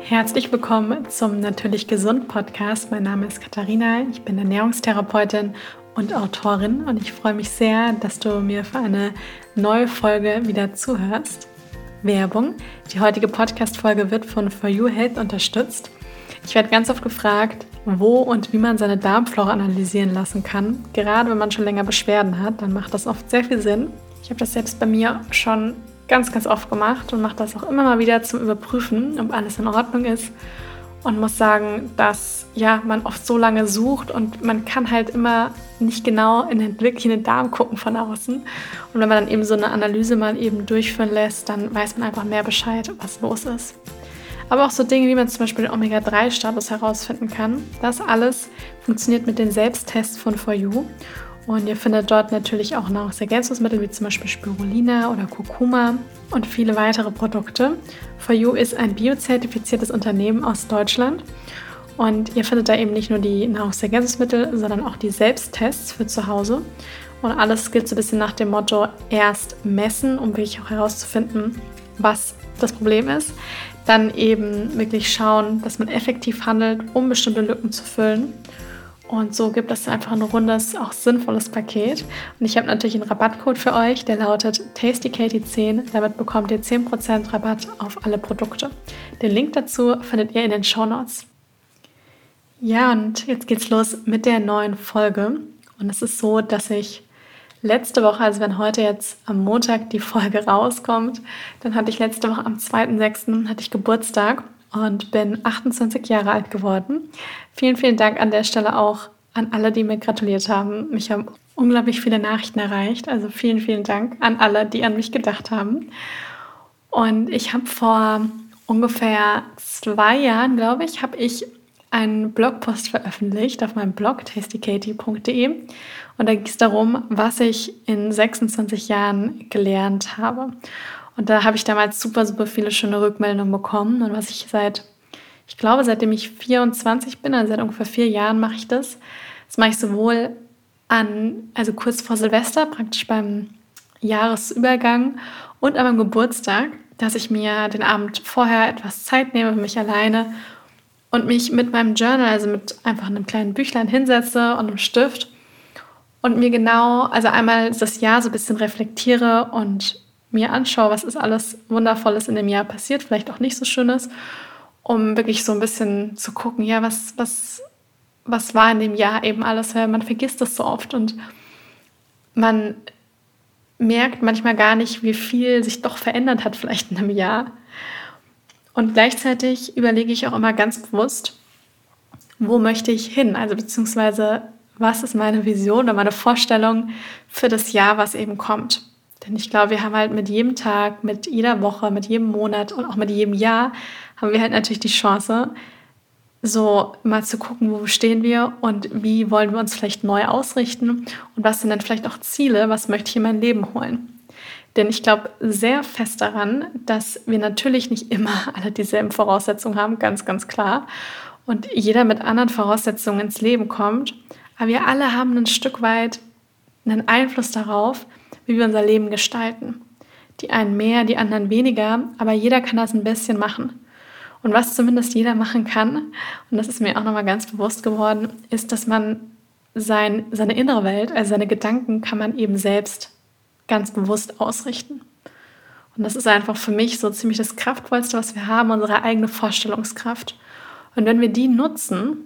Herzlich willkommen zum Natürlich Gesund Podcast. Mein Name ist Katharina, ich bin Ernährungstherapeutin und Autorin und ich freue mich sehr, dass du mir für eine neue Folge wieder zuhörst. Werbung. Die heutige Podcast-Folge wird von For You Health unterstützt. Ich werde ganz oft gefragt, wo und wie man seine Darmflora analysieren lassen kann. Gerade wenn man schon länger Beschwerden hat, dann macht das oft sehr viel Sinn. Ich habe das selbst bei mir schon ganz, ganz oft gemacht und mache das auch immer mal wieder zum Überprüfen, ob alles in Ordnung ist. Und muss sagen, dass ja, man oft so lange sucht und man kann halt immer nicht genau in den, wirklich in den Darm gucken von außen. Und wenn man dann eben so eine Analyse mal eben durchführen lässt, dann weiß man einfach mehr Bescheid, was los ist. Aber auch so Dinge, wie man zum Beispiel den Omega-3-Status herausfinden kann. Das alles funktioniert mit den Selbsttests von For You. Und ihr findet dort natürlich auch Nahrungsergänzungsmittel wie zum Beispiel Spirulina oder Kurkuma und viele weitere Produkte. For You ist ein biozertifiziertes Unternehmen aus Deutschland. Und ihr findet da eben nicht nur die Nahrungsergänzungsmittel, sondern auch die Selbsttests für zu Hause. Und alles gilt so ein bisschen nach dem Motto, erst messen, um wirklich auch herauszufinden, was das Problem ist. Dann eben wirklich schauen, dass man effektiv handelt, um bestimmte Lücken zu füllen. Und so gibt es einfach ein rundes, auch sinnvolles Paket. Und ich habe natürlich einen Rabattcode für euch, der lautet TastyKatie10. Damit bekommt ihr 10% Rabatt auf alle Produkte. Den Link dazu findet ihr in den Show Notes. Ja, und jetzt geht's los mit der neuen Folge. Und es ist so, dass ich letzte Woche, also wenn heute jetzt am Montag die Folge rauskommt, dann hatte ich letzte Woche am 2.6. hatte ich Geburtstag und bin 28 Jahre alt geworden. Vielen, vielen Dank an der Stelle auch an alle, die mir gratuliert haben. Mich haben unglaublich viele Nachrichten erreicht. Also vielen, vielen Dank an alle, die an mich gedacht haben. Und ich habe vor ungefähr zwei Jahren, glaube ich, habe ich einen Blogpost veröffentlicht auf meinem Blog tastykatie.de und da ging es darum, was ich in 26 Jahren gelernt habe. Und da habe ich damals super, super viele schöne Rückmeldungen bekommen. Und was ich seit, ich glaube, seitdem ich 24 bin, also seit ungefähr vier Jahren mache ich das. Das mache ich sowohl an, also kurz vor Silvester, praktisch beim Jahresübergang und meinem Geburtstag, dass ich mir den Abend vorher etwas Zeit nehme für mich alleine und mich mit meinem Journal, also mit einfach einem kleinen Büchlein hinsetze und einem Stift und mir genau, also einmal das Jahr so ein bisschen reflektiere und mir anschaue, was ist alles Wundervolles in dem Jahr passiert, vielleicht auch nicht so Schönes, um wirklich so ein bisschen zu gucken, ja, was, was, was war in dem Jahr eben alles, weil man vergisst das so oft und man merkt manchmal gar nicht, wie viel sich doch verändert hat, vielleicht in einem Jahr. Und gleichzeitig überlege ich auch immer ganz bewusst, wo möchte ich hin? Also beziehungsweise, was ist meine Vision oder meine Vorstellung für das Jahr, was eben kommt? Denn ich glaube, wir haben halt mit jedem Tag, mit jeder Woche, mit jedem Monat und auch mit jedem Jahr haben wir halt natürlich die Chance, so mal zu gucken, wo stehen wir und wie wollen wir uns vielleicht neu ausrichten und was sind dann vielleicht auch Ziele, was möchte ich in mein Leben holen. Denn ich glaube sehr fest daran, dass wir natürlich nicht immer alle dieselben Voraussetzungen haben, ganz, ganz klar. Und jeder mit anderen Voraussetzungen ins Leben kommt. Aber wir alle haben ein Stück weit einen Einfluss darauf, wie wir unser Leben gestalten. Die einen mehr, die anderen weniger, aber jeder kann das ein bisschen machen. Und was zumindest jeder machen kann, und das ist mir auch nochmal ganz bewusst geworden, ist, dass man sein, seine innere Welt, also seine Gedanken, kann man eben selbst ganz bewusst ausrichten. Und das ist einfach für mich so ziemlich das Kraftvollste, was wir haben, unsere eigene Vorstellungskraft. Und wenn wir die nutzen,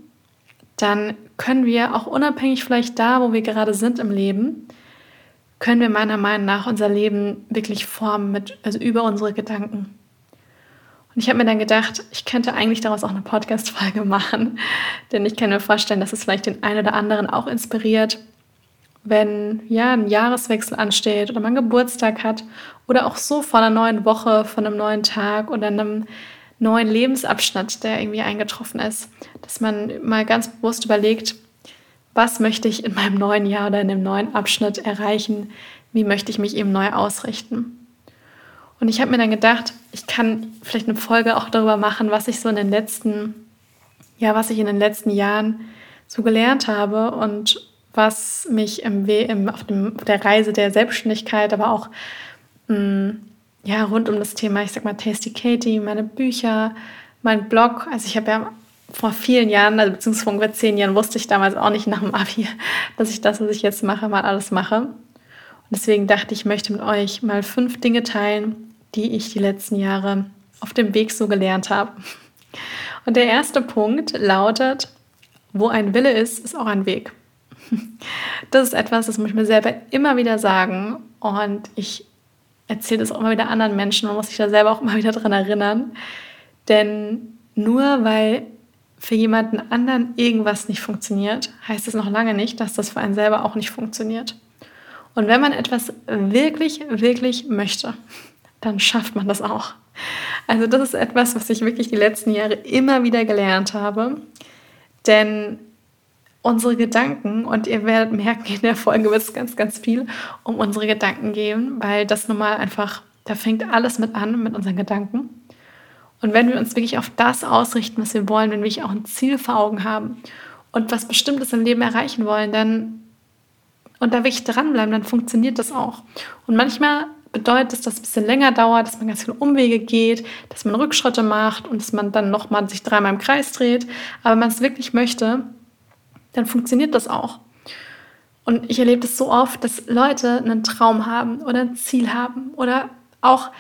dann können wir auch unabhängig vielleicht da, wo wir gerade sind im Leben, können wir meiner Meinung nach unser Leben wirklich formen mit, also über unsere Gedanken. Und ich habe mir dann gedacht, ich könnte eigentlich daraus auch eine Podcast-Folge machen, denn ich kann mir vorstellen, dass es vielleicht den einen oder anderen auch inspiriert, wenn ja ein Jahreswechsel ansteht oder man Geburtstag hat oder auch so vor einer neuen Woche, von einem neuen Tag oder einem neuen Lebensabschnitt, der irgendwie eingetroffen ist, dass man mal ganz bewusst überlegt, was möchte ich in meinem neuen Jahr oder in dem neuen Abschnitt erreichen, wie möchte ich mich eben neu ausrichten. Und ich habe mir dann gedacht, ich kann vielleicht eine Folge auch darüber machen, was ich so in den letzten, ja, was ich in den letzten Jahren so gelernt habe und was mich im, im, auf, dem, auf der Reise der Selbstständigkeit, aber auch mh, mm, ja, rund um das Thema, ich sag mal, Tasty Katie, meine Bücher, mein Blog, also ich habe ja vor vielen Jahren, also beziehungsweise vor ungefähr zehn Jahren, wusste ich damals auch nicht nach dem Abi, dass ich das, was ich jetzt mache, mal alles mache. Und deswegen dachte ich, ich möchte mit euch mal fünf Dinge teilen, die ich die letzten Jahre auf dem Weg so gelernt habe. Und der erste Punkt lautet, wo ein Wille ist, ist auch ein Weg. Das ist etwas, das muss ich mir selber immer wieder sagen. Und ich erzähle das auch immer wieder anderen Menschen. Man muss sich da selber auch immer wieder dran erinnern. Denn nur weil für jemanden anderen irgendwas nicht funktioniert, heißt es noch lange nicht, dass das für einen selber auch nicht funktioniert. Und wenn man etwas wirklich, wirklich möchte, dann schafft man das auch. Also das ist etwas, was ich wirklich die letzten Jahre immer wieder gelernt habe. Denn unsere Gedanken, und ihr werdet merken, in der Folge wird es ganz, ganz viel um unsere Gedanken gehen, weil das nun mal einfach, da fängt alles mit an, mit unseren Gedanken. Und wenn wir uns wirklich auf das ausrichten, was wir wollen, wenn wir auch ein Ziel vor Augen haben und was Bestimmtes im Leben erreichen wollen, dann und da wirklich dranbleiben, dann funktioniert das auch. Und manchmal bedeutet es, dass es ein bisschen länger dauert, dass man ganz viele Umwege geht, dass man Rückschritte macht und dass man dann nochmal sich dreimal im Kreis dreht. Aber wenn man es wirklich möchte, dann funktioniert das auch. Und ich erlebe das so oft, dass Leute einen Traum haben oder ein Ziel haben oder auch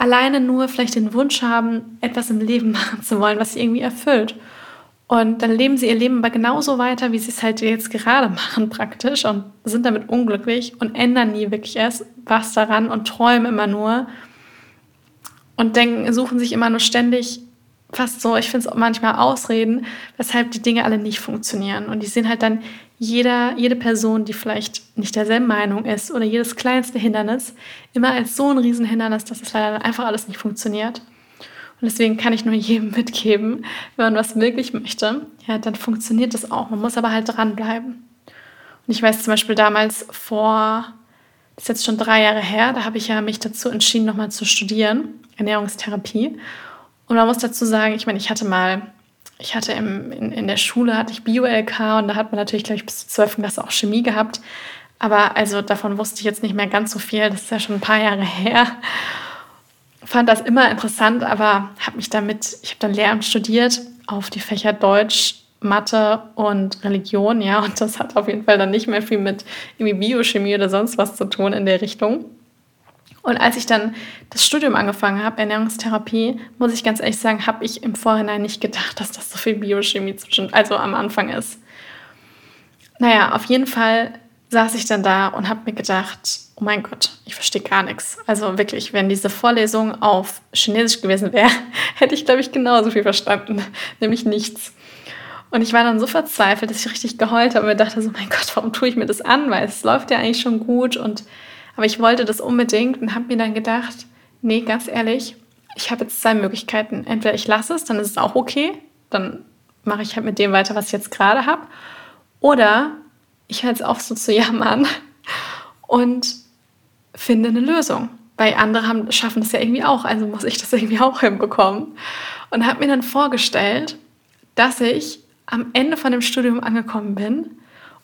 alleine nur vielleicht den Wunsch haben, etwas im Leben machen zu wollen, was sie irgendwie erfüllt. Und dann leben sie ihr Leben aber genauso weiter, wie sie es halt jetzt gerade machen praktisch und sind damit unglücklich und ändern nie wirklich erst was daran und träumen immer nur und denken, suchen sich immer nur ständig fast so, ich finde es manchmal Ausreden, weshalb die Dinge alle nicht funktionieren. Und die sehen halt dann jeder, jede Person, die vielleicht nicht derselben Meinung ist oder jedes kleinste Hindernis immer als so ein Riesenhindernis, dass es leider einfach alles nicht funktioniert. Und deswegen kann ich nur jedem mitgeben, wenn man was wirklich möchte, ja, dann funktioniert das auch. Man muss aber halt dranbleiben. Und ich weiß zum Beispiel damals vor, das ist jetzt schon drei Jahre her, da habe ich ja mich dazu entschieden, nochmal zu studieren, Ernährungstherapie. Und man muss dazu sagen, ich meine, ich hatte mal ich hatte im, in, in der Schule hatte ich Bio-LK und da hat man natürlich, glaube ich, bis zur 12. Klasse auch Chemie gehabt. Aber also davon wusste ich jetzt nicht mehr ganz so viel. Das ist ja schon ein paar Jahre her. Fand das immer interessant, aber habe mich damit, ich habe dann Lehramt studiert auf die Fächer Deutsch, Mathe und Religion, ja, und das hat auf jeden Fall dann nicht mehr viel mit irgendwie Biochemie oder sonst was zu tun in der Richtung. Und als ich dann das Studium angefangen habe, Ernährungstherapie, muss ich ganz ehrlich sagen, habe ich im Vorhinein nicht gedacht, dass das so viel Biochemie zwischen, also am Anfang ist. Naja, auf jeden Fall saß ich dann da und habe mir gedacht, oh mein Gott, ich verstehe gar nichts. Also wirklich, wenn diese Vorlesung auf Chinesisch gewesen wäre, hätte ich, glaube ich, genauso viel verstanden, nämlich nichts. Und ich war dann so verzweifelt, dass ich richtig geheult habe und mir dachte so, mein Gott, warum tue ich mir das an? Weil es läuft ja eigentlich schon gut und aber ich wollte das unbedingt und habe mir dann gedacht, nee, ganz ehrlich, ich habe jetzt zwei Möglichkeiten. Entweder ich lasse es, dann ist es auch okay, dann mache ich halt mit dem weiter, was ich jetzt gerade habe. Oder ich höre jetzt auf, so zu jammern und finde eine Lösung. Weil andere haben, schaffen das ja irgendwie auch, also muss ich das irgendwie auch hinbekommen. Und habe mir dann vorgestellt, dass ich am Ende von dem Studium angekommen bin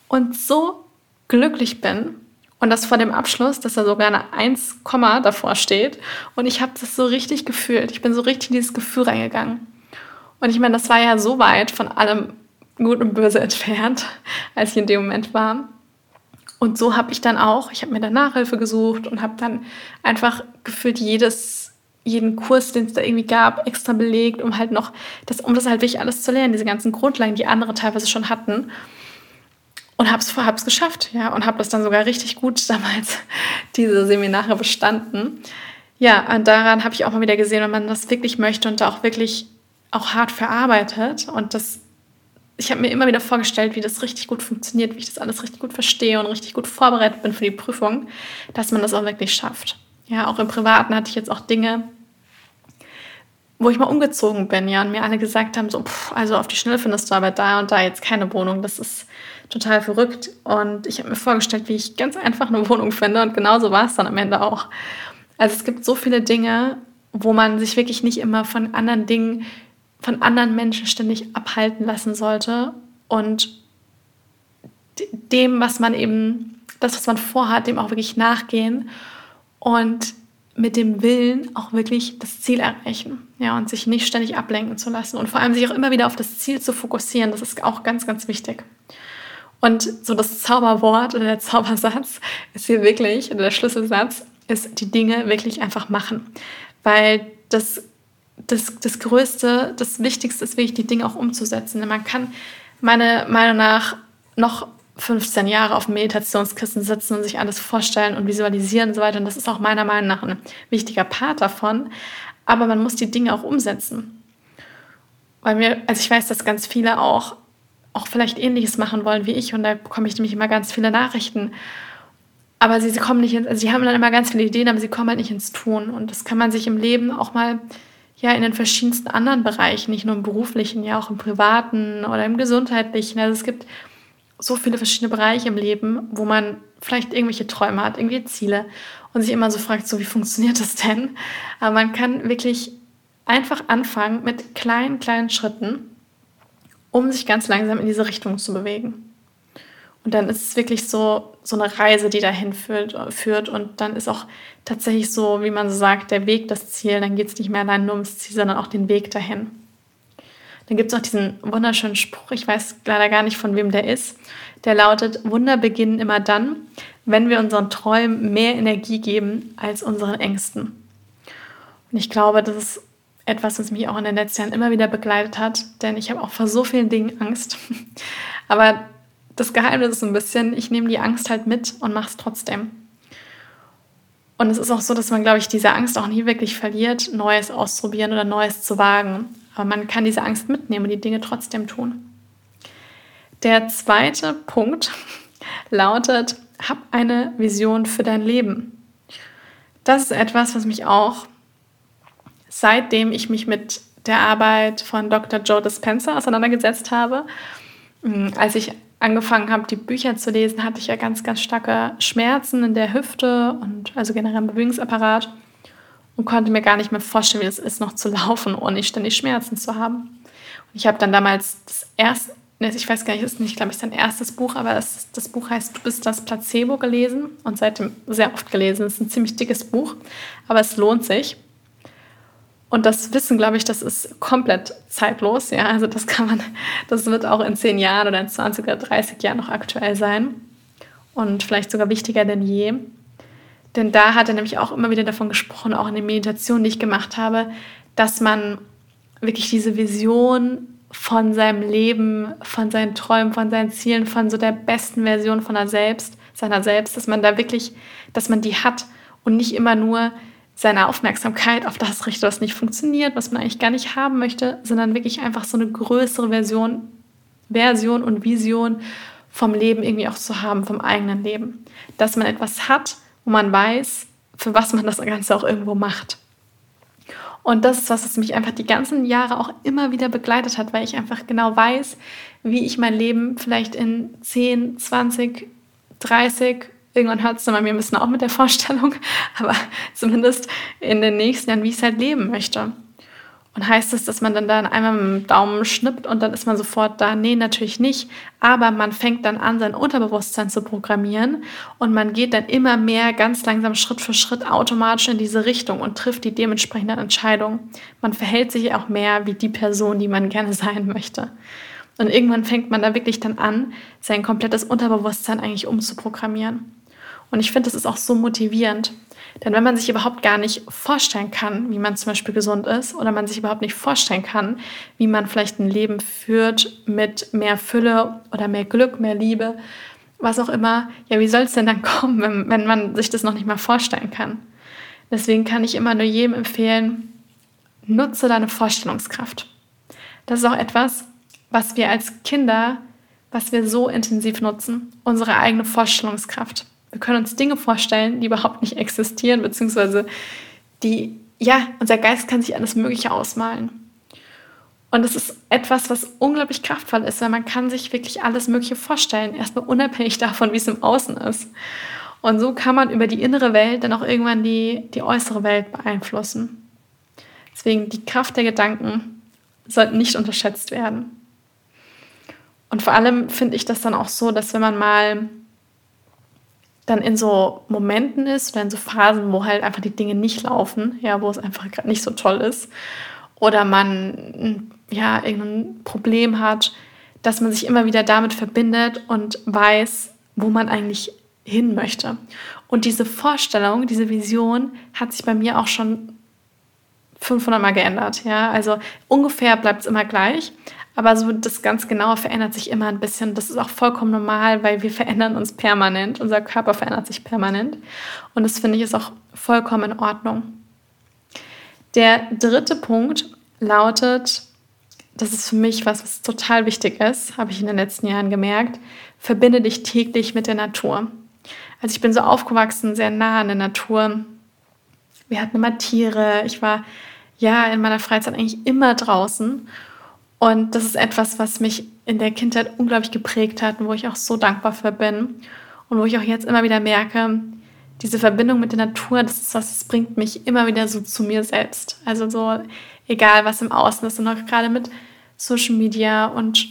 und so glücklich bin und das vor dem Abschluss, dass da sogar eine 1, davor steht. Und ich habe das so richtig gefühlt. Ich bin so richtig in dieses Gefühl reingegangen. Und ich meine, das war ja so weit von allem Gut und Böse entfernt, als ich in dem Moment war. Und so habe ich dann auch, ich habe mir dann Nachhilfe gesucht und habe dann einfach gefühlt jedes, jeden Kurs, den es da irgendwie gab, extra belegt, um halt noch, das, um das halt wirklich alles zu lernen, diese ganzen Grundlagen, die andere teilweise schon hatten und habe es hab's geschafft, ja, und habe das dann sogar richtig gut damals, diese Seminare bestanden. Ja, und daran habe ich auch mal wieder gesehen, wenn man das wirklich möchte und da auch wirklich auch hart verarbeitet und das ich habe mir immer wieder vorgestellt, wie das richtig gut funktioniert, wie ich das alles richtig gut verstehe und richtig gut vorbereitet bin für die Prüfung, dass man das auch wirklich schafft. Ja, auch im Privaten hatte ich jetzt auch Dinge, wo ich mal umgezogen bin, ja, und mir alle gesagt haben, so, pff, also auf die Schnelle findest du aber da und da jetzt keine Wohnung. Das ist total verrückt. Und ich habe mir vorgestellt, wie ich ganz einfach eine Wohnung finde. Und genauso war es dann am Ende auch. Also es gibt so viele Dinge, wo man sich wirklich nicht immer von anderen Dingen, von anderen Menschen ständig abhalten lassen sollte. Und dem, was man eben, das, was man vorhat, dem auch wirklich nachgehen. Und mit dem Willen auch wirklich das Ziel erreichen. Ja, und sich nicht ständig ablenken zu lassen und vor allem sich auch immer wieder auf das Ziel zu fokussieren. Das ist auch ganz, ganz wichtig. Und so das Zauberwort oder der Zaubersatz ist hier wirklich, oder der Schlüsselsatz ist die Dinge wirklich einfach machen. Weil das, das, das Größte, das Wichtigste ist wirklich, die Dinge auch umzusetzen. Man kann meiner Meinung nach noch 15 Jahre auf dem Meditationskissen sitzen und sich alles vorstellen und visualisieren und so weiter. Und das ist auch meiner Meinung nach ein wichtiger Part davon. Aber man muss die Dinge auch umsetzen. Weil mir, also ich weiß, dass ganz viele auch, auch vielleicht ähnliches machen wollen wie ich und da bekomme ich nämlich immer ganz viele Nachrichten. Aber sie, sie kommen nicht ins, also sie haben dann immer ganz viele Ideen, aber sie kommen halt nicht ins Tun. Und das kann man sich im Leben auch mal ja in den verschiedensten anderen Bereichen, nicht nur im beruflichen, ja auch im privaten oder im gesundheitlichen. Also es gibt so viele verschiedene Bereiche im Leben, wo man vielleicht irgendwelche Träume hat, irgendwie Ziele und sich immer so fragt, so wie funktioniert das denn? Aber man kann wirklich einfach anfangen mit kleinen, kleinen Schritten, um sich ganz langsam in diese Richtung zu bewegen. Und dann ist es wirklich so, so eine Reise, die dahin führt, führt. Und dann ist auch tatsächlich so, wie man so sagt, der Weg das Ziel. Dann geht es nicht mehr allein nur ums Ziel, sondern auch den Weg dahin. Dann gibt es noch diesen wunderschönen Spruch, ich weiß leider gar nicht, von wem der ist. Der lautet, Wunder beginnen immer dann, wenn wir unseren Träumen mehr Energie geben als unseren Ängsten. Und ich glaube, das ist etwas, was mich auch in den letzten Jahren immer wieder begleitet hat, denn ich habe auch vor so vielen Dingen Angst. Aber das Geheimnis ist ein bisschen, ich nehme die Angst halt mit und mache es trotzdem. Und es ist auch so, dass man, glaube ich, diese Angst auch nie wirklich verliert, Neues auszuprobieren oder Neues zu wagen. Aber man kann diese Angst mitnehmen und die Dinge trotzdem tun. Der zweite Punkt lautet, hab eine Vision für dein Leben. Das ist etwas, was mich auch seitdem ich mich mit der Arbeit von Dr. Joe Dispenza auseinandergesetzt habe, mm, als ich angefangen habe, die Bücher zu lesen, hatte ich ja ganz, ganz starke Schmerzen in der Hüfte und also generell im Bewegungsapparat und konnte mir gar nicht mehr vorstellen, wie es ist, noch zu laufen, ohne ständig Schmerzen zu haben. Und ich habe dann damals das erste, ich weiß gar nicht, ist nicht, glaube ich, sein erstes Buch, aber das, das Buch heißt Du bist das Placebo gelesen und seitdem sehr oft gelesen. Es ist ein ziemlich dickes Buch, aber es lohnt sich. Und das Wissen, glaube ich, das ist komplett zeitlos. Ja, also das kann man, das wird auch in zehn Jahren oder in 20 oder 30 Jahren noch aktuell sein und vielleicht sogar wichtiger denn je. Denn da hat er nämlich auch immer wieder davon gesprochen, auch in den Meditationen, die ich gemacht habe, dass man wirklich diese Vision von seinem Leben, von seinen Träumen, von seinen Zielen, von so der besten Version von er selbst, seiner selbst, dass man da wirklich, dass man die hat und nicht immer nur seine Aufmerksamkeit auf das richtet, was nicht funktioniert, was man eigentlich gar nicht haben möchte, sondern wirklich einfach so eine größere Version, Version und Vision vom Leben irgendwie auch zu haben, vom eigenen Leben. Dass man etwas hat, wo man weiß, für was man das Ganze auch irgendwo macht. Und das ist was, was mich einfach die ganzen Jahre auch immer wieder begleitet hat, weil ich einfach genau weiß, wie ich mein Leben vielleicht in 10, 20, 30, irgendwann hört es dann bei mir ein bisschen auch mit der Vorstellung, aber zumindest in den nächsten Jahren, wie ich es halt leben möchte. Und heißt es, dass man dann, dann einmal mit dem Daumen schnippt und dann ist man sofort da? Nee, natürlich nicht. Aber man fängt dann an, sein Unterbewusstsein zu programmieren und man geht dann immer mehr ganz langsam Schritt für Schritt automatisch in diese Richtung und trifft die dementsprechenden Entscheidungen. Man verhält sich auch mehr wie die Person, die man gerne sein möchte. Und irgendwann fängt man da wirklich dann an, sein komplettes Unterbewusstsein eigentlich umzuprogrammieren. Und ich finde, das ist auch so motivierend. Denn wenn man sich überhaupt gar nicht vorstellen kann, wie man zum Beispiel gesund ist, oder man sich überhaupt nicht vorstellen kann, wie man vielleicht ein Leben führt mit mehr Fülle oder mehr Glück, mehr Liebe, was auch immer, ja, wie soll es denn dann kommen, wenn, wenn man sich das noch nicht mal vorstellen kann? Deswegen kann ich immer nur jedem empfehlen, nutze deine Vorstellungskraft. Das ist auch etwas, was wir als Kinder, was wir so intensiv nutzen, unsere eigene Vorstellungskraft. Wir können uns Dinge vorstellen, die überhaupt nicht existieren, beziehungsweise die, ja, unser Geist kann sich alles Mögliche ausmalen. Und es ist etwas, was unglaublich kraftvoll ist, weil man kann sich wirklich alles Mögliche vorstellen, erstmal unabhängig davon, wie es im Außen ist. Und so kann man über die innere Welt dann auch irgendwann die, die äußere Welt beeinflussen. Deswegen die Kraft der Gedanken sollte nicht unterschätzt werden. Und vor allem finde ich das dann auch so, dass wenn man mal dann in so Momenten ist oder in so Phasen, wo halt einfach die Dinge nicht laufen, ja, wo es einfach gerade nicht so toll ist oder man ja irgendein Problem hat, dass man sich immer wieder damit verbindet und weiß, wo man eigentlich hin möchte. Und diese Vorstellung, diese Vision hat sich bei mir auch schon 500 Mal geändert. Ja, also ungefähr bleibt es immer gleich, aber so das ganz Genaue verändert sich immer ein bisschen. Das ist auch vollkommen normal, weil wir verändern uns permanent. Unser Körper verändert sich permanent. Und das finde ich ist auch vollkommen in Ordnung. Der dritte Punkt lautet, das ist für mich was, was total wichtig ist, habe ich in den letzten Jahren gemerkt, verbinde dich täglich mit der Natur. Also ich bin so aufgewachsen, sehr nah an der Natur. Wir hatten immer Tiere. Ich war ja in meiner Freizeit eigentlich immer draußen. Und das ist etwas, was mich in der Kindheit unglaublich geprägt hat und wo ich auch so dankbar für bin. Und wo ich auch jetzt immer wieder merke, diese Verbindung mit der Natur, das ist was, das bringt mich immer wieder so zu mir selbst. Also so, egal was im Außen ist und auch gerade mit Social Media und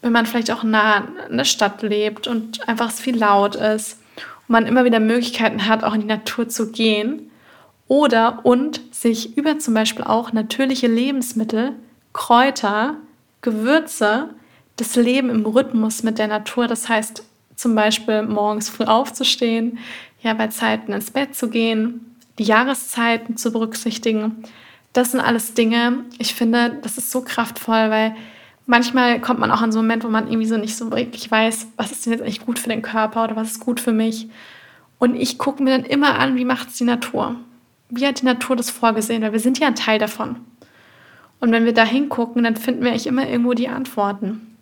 wenn man vielleicht auch nah in der Stadt lebt und einfach viel laut ist und man immer wieder Möglichkeiten hat, auch in die Natur zu gehen oder und sich über zum Beispiel auch natürliche Lebensmittel, Kräuter, Gewürze, das Leben im Rhythmus mit der Natur, das heißt zum Beispiel morgens früh aufzustehen, ja bei Zeiten ins Bett zu gehen, die Jahreszeiten zu berücksichtigen. Das sind alles Dinge, ich finde, das ist so kraftvoll, weil manchmal kommt man auch an so einen Moment, wo man irgendwie so nicht so wirklich weiß, was ist denn jetzt eigentlich gut für den Körper oder was ist gut für mich. Und ich gucke mir dann immer an, wie macht es die Natur? Wie hat die Natur das vorgesehen? Weil wir sind ja ein Teil davon. Und wenn wir da hingucken, dann finden wir eigentlich immer irgendwo die Antworten.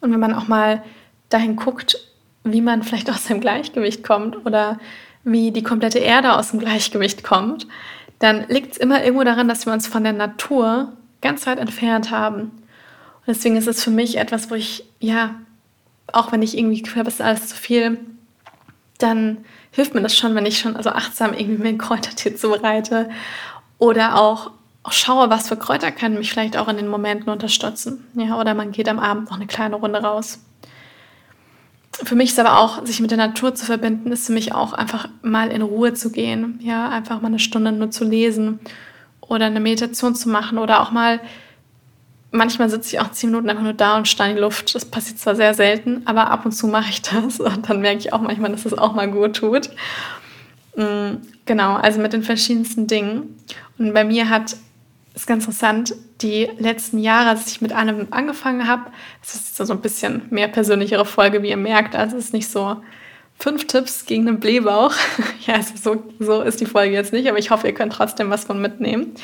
Und wenn man auch mal dahin guckt, wie man vielleicht aus dem Gleichgewicht kommt oder wie die komplette Erde aus dem Gleichgewicht kommt, dann liegt es immer irgendwo daran, dass wir uns von der Natur ganz weit entfernt haben. Und deswegen ist es für mich etwas, wo ich, ja, auch wenn ich irgendwie es ist alles zu viel, dann hilft mir das schon, wenn ich schon also achtsam irgendwie mir ein Kräutertee zubereite oder auch, auch schaue, was für Kräuter können mich vielleicht auch in den Momenten unterstützen. Ja, oder man geht am Abend noch eine kleine Runde raus. Für mich ist aber auch, sich mit der Natur zu verbinden, ist für mich auch einfach mal in Ruhe zu gehen. Ja, einfach mal eine Stunde nur zu lesen oder eine Meditation zu machen oder auch mal manchmal sitze ich auch zehn Minuten einfach nur da und starre in die Luft. Das passiert zwar sehr selten, aber ab und zu mache ich das und dann merke ich auch manchmal, dass das auch mal gut tut. Mm, genau, also mit den verschiedensten Dingen. Und bei mir hat ist ganz interessant, die letzten Jahre, als ich mit einem angefangen habe, das ist so ein bisschen mehr persönlichere Folge, wie ihr merkt, also es ist nicht so fünf Tipps gegen den Blähbauch. ja, also so, so ist die Folge jetzt nicht, aber ich hoffe, ihr könnt trotzdem was von mitnehmen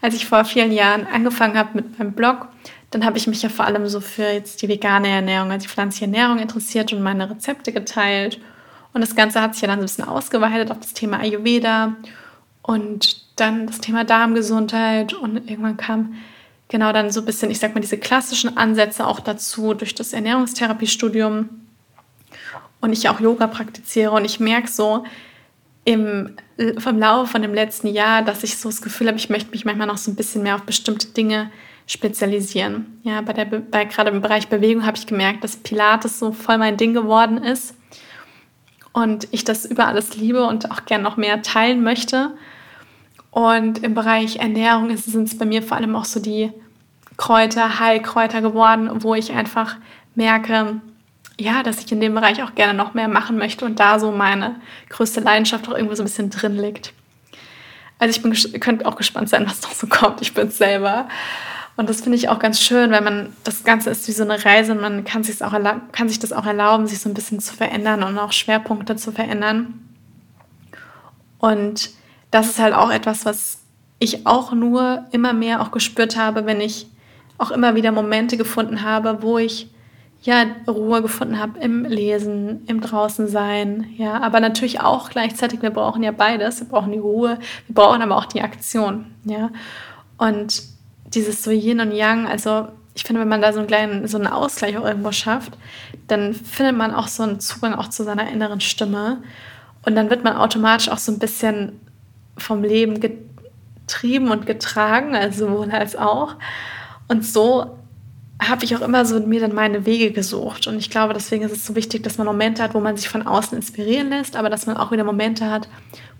als ich vor vielen Jahren angefangen habe mit meinem Blog, dann habe ich mich ja vor allem so für jetzt die vegane Ernährung, also die pflanzliche Ernährung interessiert und meine Rezepte geteilt. Und das Ganze hat sich ja dann so ein bisschen ausgeweitet auf das Thema Ayurveda und dann das Thema Darmgesundheit und irgendwann kam genau dann so ein bisschen, ich sag mal, diese klassischen Ansätze auch dazu durch das Ernährungstherapiestudium und ich auch Yoga praktiziere und ich merke so, im, vom Laufe von dem letzten Jahr, dass ich so das Gefühl habe, ich möchte mich manchmal noch so ein bisschen mehr auf bestimmte Dinge spezialisieren. Ja, bei der, bei, gerade im Bereich Bewegung habe ich gemerkt, dass Pilates so voll mein Ding geworden ist und ich das über alles liebe und auch gerne noch mehr teilen möchte. Und im Bereich Ernährung sind es bei mir vor allem auch so die Kräuter, Heilkräuter geworden, wo ich einfach merke, ja, dass ich in dem Bereich auch gerne noch mehr machen möchte und da so meine größte Leidenschaft auch irgendwo so ein bisschen drin liegt. Also ich bin, könnt auch gespannt sein, was noch so kommt. Ich bin selber. Und das finde ich auch ganz schön, weil man, das Ganze ist wie so eine Reise und man kann, auch kann sich das auch erlauben, sich so ein bisschen zu verändern und auch Schwerpunkte zu verändern. Und das ist halt auch etwas, was ich auch nur immer mehr auch gespürt habe, wenn ich auch immer wieder Momente gefunden habe, wo ich ja, Ruhe gefunden habe im Lesen, im Draußensein, ja, aber natürlich auch gleichzeitig, wir brauchen ja beides, wir brauchen die Ruhe, wir brauchen aber auch die Aktion, ja, und dieses so Yin und Yang, also ich finde, wenn man da so einen kleinen, so einen Ausgleich auch irgendwo schafft, dann findet man auch so einen Zugang auch zu seiner inneren Stimme. Und dann wird man automatisch auch so ein bisschen vom Leben getrieben und getragen, also sowohl als auch und so habe ich auch immer so mir dann meine Wege gesucht. Und ich glaube, deswegen ist es so wichtig, dass man Momente hat, wo man sich von außen inspirieren lässt, aber dass man auch wieder Momente hat,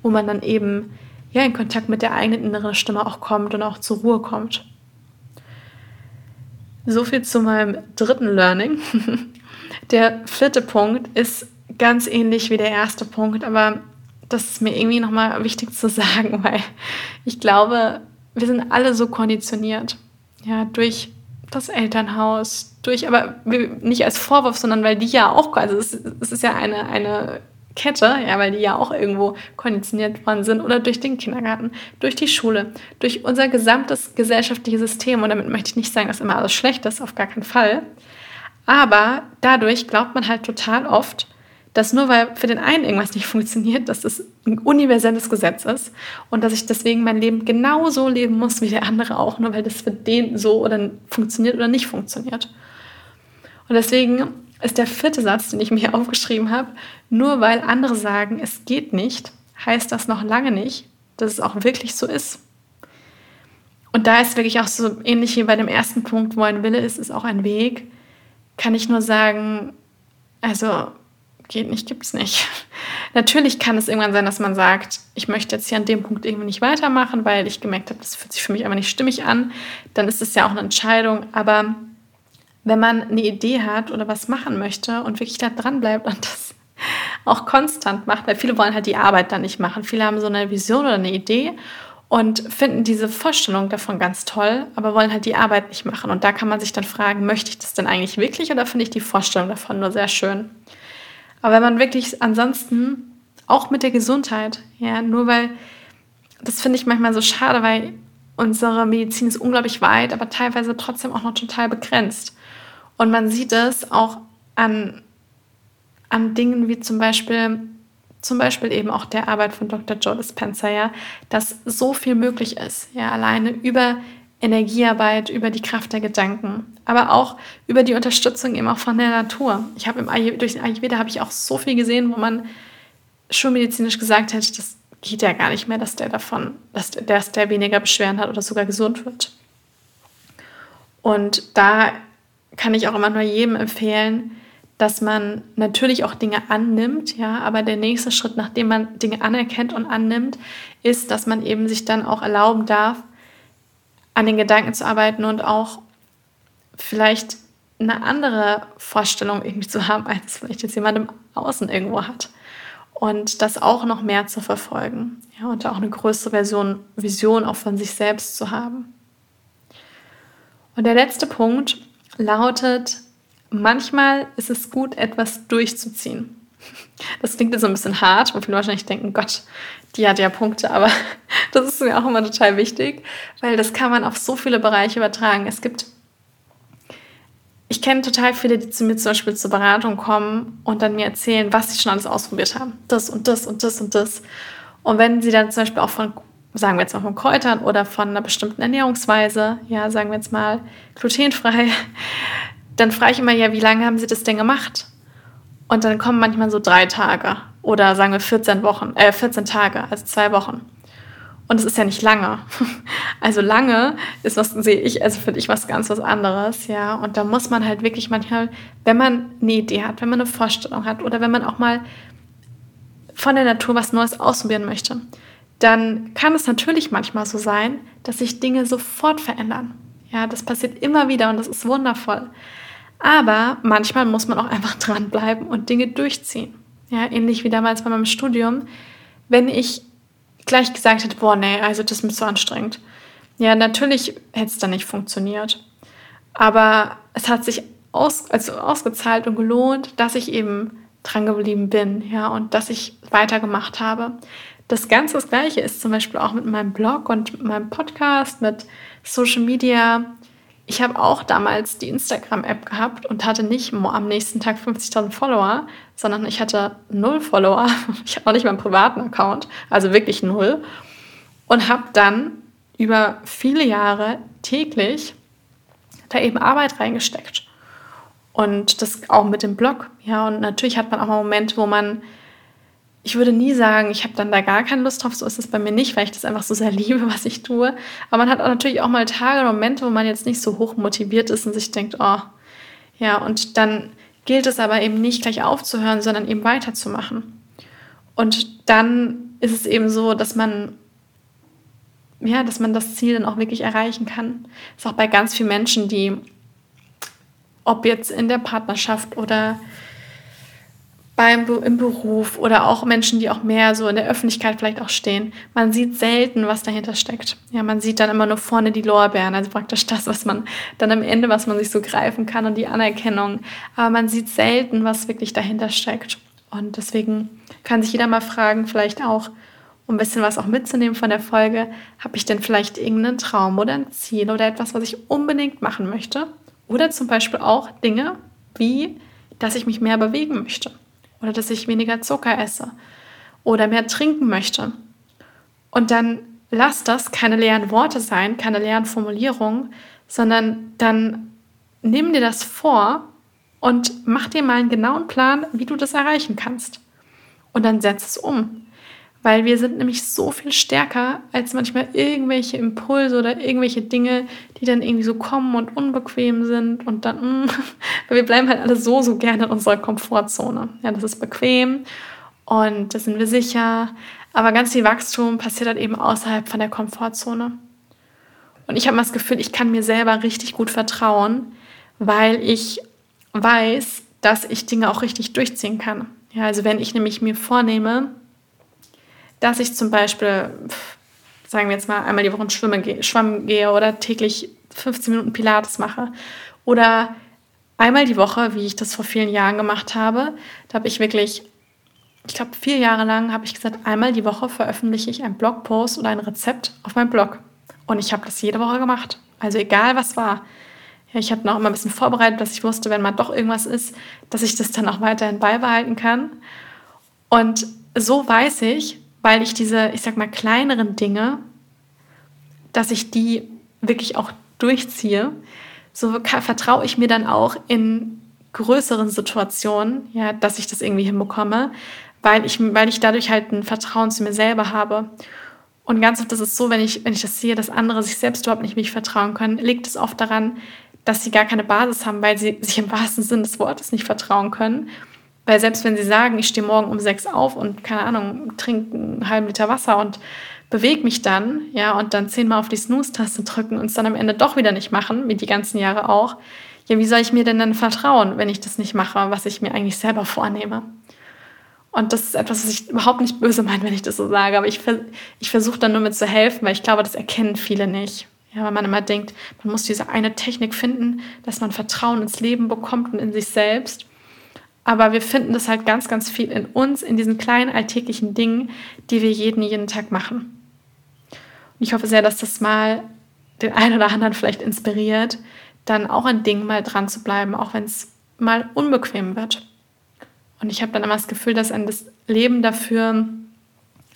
wo man dann eben ja, in Kontakt mit der eigenen inneren Stimme auch kommt und auch zur Ruhe kommt. So viel zu meinem dritten Learning. Der vierte Punkt ist ganz ähnlich wie der erste Punkt, aber das ist mir irgendwie nochmal wichtig zu sagen, weil ich glaube, wir sind alle so konditioniert. Ja, durch das Elternhaus, durch, aber nicht als Vorwurf, sondern weil die ja auch, also es, es ist ja eine, eine Kette, ja, weil die ja auch irgendwo konditioniert worden sind, oder durch den Kindergarten, durch die Schule, durch unser gesamtes gesellschaftliches System. Und damit möchte ich nicht sagen, dass immer alles schlecht ist, auf gar keinen Fall. Aber dadurch glaubt man halt total oft, dass nur weil für den einen irgendwas nicht funktioniert, dass das ein universelles Gesetz ist und dass ich deswegen mein Leben genauso leben muss wie der andere auch, nur weil das für den so oder funktioniert oder nicht funktioniert. Und deswegen ist der vierte Satz, den ich mir hier aufgeschrieben habe, nur weil andere sagen, es geht nicht, heißt das noch lange nicht, dass es auch wirklich so ist. Und da ist wirklich auch so ähnlich wie bei dem ersten Punkt, wo ein Wille ist, ist auch ein Weg, kann ich nur sagen, also geht nicht, gibt es nicht. Natürlich kann es irgendwann sein, dass man sagt, ich möchte jetzt hier an dem Punkt irgendwie nicht weitermachen, weil ich gemerkt habe, das fühlt sich für mich einfach nicht stimmig an. Dann ist es ja auch eine Entscheidung. Aber wenn man eine Idee hat oder was machen möchte und wirklich da dran bleibt und das auch konstant macht, weil viele wollen halt die Arbeit dann nicht machen. Viele haben so eine Vision oder eine Idee und finden diese Vorstellung davon ganz toll, aber wollen halt die Arbeit nicht machen. Und da kann man sich dann fragen, möchte ich das denn eigentlich wirklich oder finde ich die Vorstellung davon nur sehr schön? Aber wenn man wirklich ansonsten, auch mit der Gesundheit, ja, nur weil, das finde ich manchmal so schade, weil unsere Medizin ist unglaublich weit, aber teilweise trotzdem auch noch total begrenzt. Und man sieht es auch an, an Dingen wie zum Beispiel, zum Beispiel eben auch der Arbeit von Dr. Joe Dispenza, ja, dass so viel möglich ist, ja, alleine über Energiearbeit, über die Kraft der Gedanken, aber auch über die Unterstützung eben auch von der Natur. Ich habe im Ayurveda, durch den Ayurveda habe ich auch so viel gesehen, wo man schulmedizinisch gesagt hätte, das geht ja gar nicht mehr, dass der davon, dass der, dass der weniger Beschwerden hat oder sogar gesund wird. Und da kann ich auch immer nur jedem empfehlen, dass man natürlich auch Dinge annimmt, ja, aber der nächste Schritt, nachdem man Dinge anerkennt und annimmt, ist, dass man eben sich dann auch erlauben darf, an den Gedanken zu arbeiten und auch vielleicht eine andere Vorstellung irgendwie zu haben, als vielleicht jetzt jemand im Außen irgendwo hat. Und das auch noch mehr zu verfolgen. Ja, und auch eine größere Version, Vision auch von sich selbst zu haben. Und der letzte Punkt lautet, manchmal ist es gut, etwas durchzuziehen. Das klingt jetzt so ein bisschen hart, wo viele wahrscheinlich denken, Gott, die hat ja Punkte, aber das ist mir auch immer total wichtig, weil das kann man auf so viele Bereiche übertragen. Es gibt, ich kenne total viele, die zu mir zum Beispiel zur Beratung kommen und dann mir erzählen, was sie schon alles ausprobiert haben. Das und das und das und das. Und wenn sie dann zum Beispiel auch von, sagen wir jetzt mal von Kräutern oder von einer bestimmten Ernährungsweise, ja, sagen wir jetzt mal glutenfrei, dann frage ich immer, ja, wie lange haben sie das denn gemacht? Und dann kommen manchmal so drei Tage oder sagen wir 14 Wochen, äh, 14 Tage, also zwei Wochen. Und es ist ja nicht lange. Also lange ist was, sehe ich, also finde ich was ganz was anderes, ja. Und da muss man halt wirklich manchmal, wenn man eine Idee hat, wenn man eine Vorstellung hat oder wenn man auch mal von der Natur was Neues ausprobieren möchte, dann kann es natürlich manchmal so sein, dass sich Dinge sofort verändern. Ja, das passiert immer wieder und das ist wundervoll. Aber manchmal muss man auch einfach dranbleiben und Dinge durchziehen. Ja, ähnlich wie damals bei meinem Studium. Wenn ich gleich gesagt hätte, boah, nee, also das ist mir zu anstrengend. Ja, natürlich hätte es dann nicht funktioniert. Aber es hat sich aus, also ausgezahlt und gelohnt, dass ich eben dran geblieben bin, ja, und dass ich weitergemacht habe. Das Ganze das Gleiche ist zum Beispiel auch mit meinem Blog und meinem Podcast, mit Social Media, ich habe auch damals die Instagram-App gehabt und hatte nicht am nächsten Tag 50.000 Follower, sondern ich hatte null Follower. Ich habe auch nicht meinen privaten Account, also wirklich null. Und habe dann über viele Jahre täglich da eben Arbeit reingesteckt. Und das auch mit dem Blog. Ja, und natürlich hat man auch mal Momente, wo man ich würde nie sagen, ich habe dann da gar keine Lust drauf. So ist es bei mir nicht, weil ich das einfach so sehr liebe, was ich tue. Aber man hat auch natürlich auch mal Tage und Momente, wo man jetzt nicht so hoch motiviert ist und sich denkt, oh, ja, und dann gilt es aber eben nicht gleich aufzuhören, sondern eben weiterzumachen. Und dann ist es eben so, dass man ja, dass man das Ziel dann auch wirklich erreichen kann. Das ist auch bei ganz vielen Menschen, die, ob jetzt in der Partnerschaft oder beim, im Beruf oder auch Menschen, die auch mehr so in der Öffentlichkeit vielleicht auch stehen. Man sieht selten, was dahinter steckt. Ja, man sieht dann immer nur vorne die Lorbeeren, also praktisch das, was man dann am Ende, was man sich so greifen kann und die Anerkennung. Aber man sieht selten, was wirklich dahinter steckt. Und deswegen kann sich jeder mal fragen, vielleicht auch, um ein bisschen was auch mitzunehmen von der Folge, habe ich denn vielleicht irgendeinen Traum oder ein Ziel oder etwas, was ich unbedingt machen möchte? Oder zum Beispiel auch Dinge wie, dass ich mich mehr bewegen möchte oder dass ich weniger Zucker esse oder mehr trinken möchte. Und dann lass das keine leeren Worte sein, keine leeren Formulierungen, sondern dann nimm dir das vor und mach dir mal einen genauen Plan, wie du das erreichen kannst. Und dann setz es um. Weil wir sind nämlich so viel stärker als manchmal irgendwelche Impulse oder irgendwelche Dinge, die dann irgendwie so kommen und unbequem sind und dann, weil wir bleiben halt alle so, so gerne in unserer Komfortzone. Ja, das ist bequem und da sind wir sicher. Aber ganz viel Wachstum passiert halt eben außerhalb von der Komfortzone. Und ich habe mal das Gefühl, ich kann mir selber richtig gut vertrauen, weil ich weiß, dass ich Dinge auch richtig durchziehen kann. Ja, also wenn ich nämlich mir vornehme, dass ich zum Beispiel, sagen wir jetzt mal, einmal die Woche schwimmen gehe, schwammen gehe oder täglich 15 Minuten Pilates mache oder einmal die Woche, wie ich das vor vielen Jahren gemacht habe, da habe ich wirklich, ich glaube, vier Jahre lang habe ich gesagt, einmal die Woche veröffentliche ich einen Blogpost oder ein Rezept auf meinem Blog. Und ich habe das jede Woche gemacht. Also egal was war. Ja, ich habe noch immer ein bisschen vorbereitet, dass ich wusste, wenn mal doch irgendwas ist, dass ich das dann auch weiterhin beibehalten kann. Und so weiß ich, weil ich diese, ich sag mal, kleineren Dinge, dass ich die wirklich auch durchziehe, so vertraue ich mir dann auch in größeren Situationen, ja, dass ich das irgendwie hinbekomme, weil ich, weil ich dadurch halt ein Vertrauen zu mir selber habe. Und ganz oft ist es so, wenn ich, wenn ich das sehe, dass andere sich selbst überhaupt nicht mich vertrauen können, liegt es oft daran, dass sie gar keine Basis haben, weil sie sich im wahrsten Sinne des Wortes nicht vertrauen können weil selbst wenn sie sagen, ich stehe morgen um sechs auf und keine Ahnung, trinke einen halben Liter Wasser und bewege mich dann, ja, und dann zehnmal auf die Snooze-Taste drücken und es dann am Ende doch wieder nicht machen, wie die ganzen Jahre auch, ja, wie soll ich mir denn dann vertrauen, wenn ich das nicht mache, was ich mir eigentlich selber vornehme? Und das ist etwas, was ich überhaupt nicht böse meine, wenn ich das so sage, aber ich, ich versuche dann nur mit zu helfen, weil ich glaube, das erkennen viele nicht. Ja, weil man immer denkt, man muss diese eine Technik finden, dass man Vertrauen ins Leben bekommt und in sich selbst. Aber wir finden das halt ganz, ganz viel in uns, in diesen kleinen alltäglichen Dingen, die wir jeden, jeden Tag machen. Und ich hoffe sehr, dass das mal den einen oder anderen vielleicht inspiriert, dann auch an Dingen mal dran zu bleiben, auch wenn es mal unbequem wird. Und ich habe dann immer das Gefühl, dass ein das Leben dafür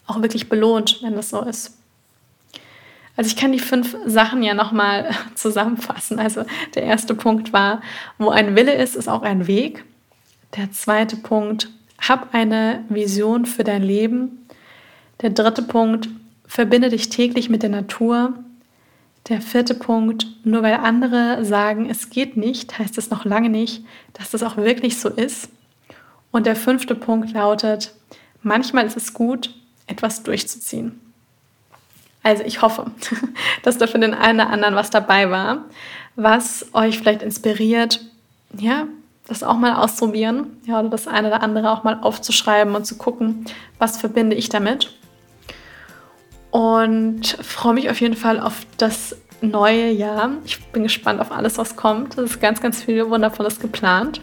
auch wirklich belohnt, wenn das so ist. Also ich kann die fünf Sachen ja nochmal zusammenfassen. Also der erste Punkt war, wo ein Wille ist, ist auch ein Weg. Der zweite Punkt, hab eine Vision für dein Leben. Der dritte Punkt, verbinde dich täglich mit der Natur. Der vierte Punkt, nur weil andere sagen, es geht nicht, heißt es noch lange nicht, dass das auch wirklich so ist. Und der fünfte Punkt lautet, manchmal ist es gut, etwas durchzuziehen. Also ich hoffe, dass da für den einen oder anderen was dabei war, was euch vielleicht inspiriert, ja, das auch mal ausprobieren, ja, oder das eine oder andere auch mal aufzuschreiben und zu gucken, was verbinde ich damit. Und freue mich auf jeden Fall auf das neue Jahr. Ich bin gespannt auf alles, was kommt. Es ist ganz, ganz viel Wundervolles geplant.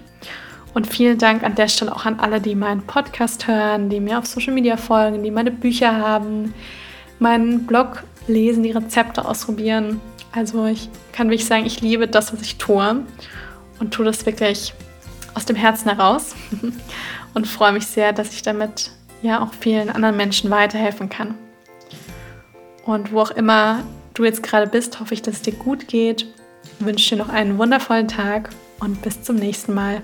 Und vielen Dank an der Stelle auch an alle, die meinen Podcast hören, die mir auf Social Media folgen, die meine Bücher haben, meinen Blog lesen, die Rezepte ausprobieren. Also ich kann wirklich sagen, ich liebe das, was ich tue und tue das wirklich aus dem Herzen heraus und freue mich sehr, dass ich damit ja auch vielen anderen Menschen weiterhelfen kann. Und wo auch immer du jetzt gerade bist, hoffe ich, dass es dir gut geht. Ich wünsche dir noch einen wundervollen Tag und bis zum nächsten Mal.